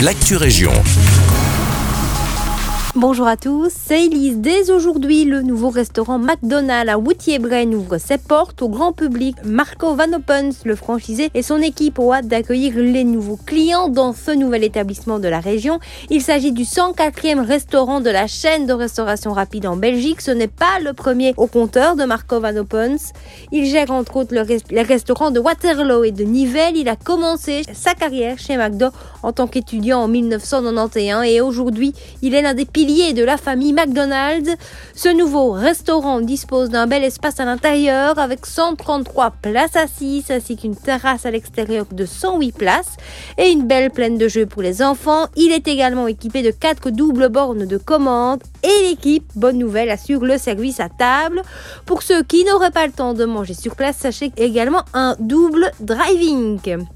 l'actu région. Bonjour à tous, c'est Elise. Dès aujourd'hui, le nouveau restaurant McDonald's à Woutier-Braine ouvre ses portes au grand public. Marco Van Opens, le franchisé, et son équipe ont hâte d'accueillir les nouveaux clients dans ce nouvel établissement de la région. Il s'agit du 104e restaurant de la chaîne de restauration rapide en Belgique. Ce n'est pas le premier au compteur de Marco Van Opens. Il gère entre autres le les restaurants de Waterloo et de Nivelles. Il a commencé sa carrière chez McDo en tant qu'étudiant en 1991 et aujourd'hui, il est l'un des piliers de la famille McDonald's. Ce nouveau restaurant dispose d'un bel espace à l'intérieur avec 133 places assises ainsi qu'une terrasse à l'extérieur de 108 places et une belle plaine de jeux pour les enfants. Il est également équipé de 4 doubles bornes de commande et l'équipe, bonne nouvelle, assure le service à table. Pour ceux qui n'auraient pas le temps de manger sur place, sachez également un double driving.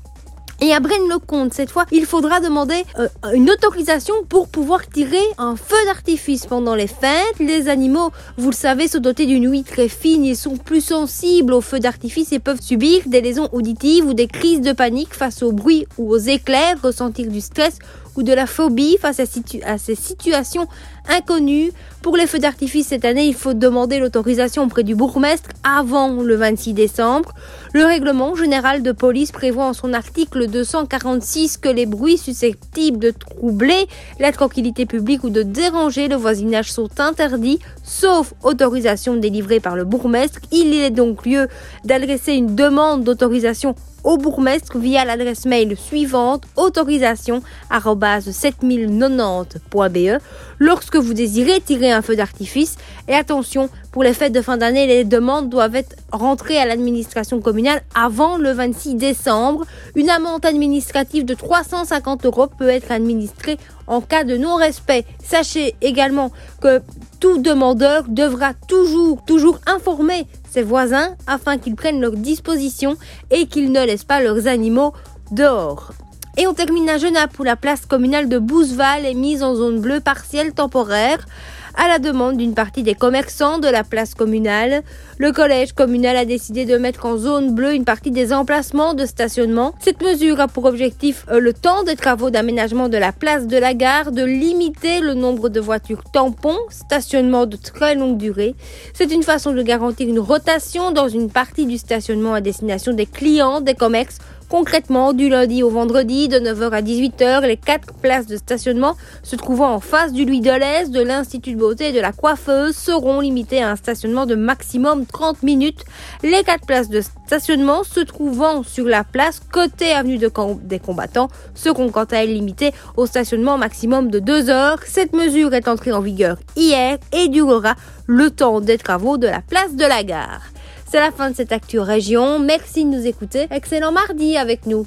Et à Braine-le-Comte, cette fois, il faudra demander euh, une autorisation pour pouvoir tirer un feu d'artifice pendant les fêtes. Les animaux, vous le savez, sont dotés d'une ouïe très fine et sont plus sensibles aux feux d'artifice et peuvent subir des lésions auditives ou des crises de panique face au bruit ou aux éclairs, ressentir du stress ou de la phobie face à, ces situations inconnues. Pour les feux d'artifice cette année, il faut demander l'autorisation auprès du bourgmestre avant le 26 décembre. Le règlement général de police prévoit en son article 246 que les bruits susceptibles de troubler la tranquillité publique ou de déranger le voisinage sont interdits, sauf autorisation délivrée par le bourgmestre. Il est donc lieu d'adresser une demande d'autorisation au bourgmestre via l'adresse mail suivante autorisation 7090.be lorsque vous désirez tirer un feu d'artifice. Et attention, pour les fêtes de fin d'année, les demandes doivent être rentrées à l'administration communale avant le 26 décembre. Une amende administrative de 350 euros peut être administrée en cas de non-respect. Sachez également que tout demandeur devra toujours, toujours informer ses voisins afin qu'ils prennent leurs dispositions et qu'ils ne laissent pas leurs animaux dehors. Et on termine à Genappe où la place communale de Bouzeval est mise en zone bleue partielle temporaire à la demande d'une partie des commerçants de la place communale. Le collège communal a décidé de mettre en zone bleue une partie des emplacements de stationnement. Cette mesure a pour objectif euh, le temps des travaux d'aménagement de la place de la gare, de limiter le nombre de voitures tampons, stationnement de très longue durée. C'est une façon de garantir une rotation dans une partie du stationnement à destination des clients des commerces Concrètement, du lundi au vendredi, de 9h à 18h, les quatre places de stationnement se trouvant en face du Louis Deleuze, de l'Institut de beauté et de la coiffeuse seront limitées à un stationnement de maximum 30 minutes. Les quatre places de stationnement se trouvant sur la place côté avenue des combattants seront quant à elles limitées au stationnement maximum de 2 heures. Cette mesure est entrée en vigueur hier et durera le temps des travaux de la place de la gare. C'est la fin de cette Actu Région. Merci de nous écouter. Excellent mardi avec nous.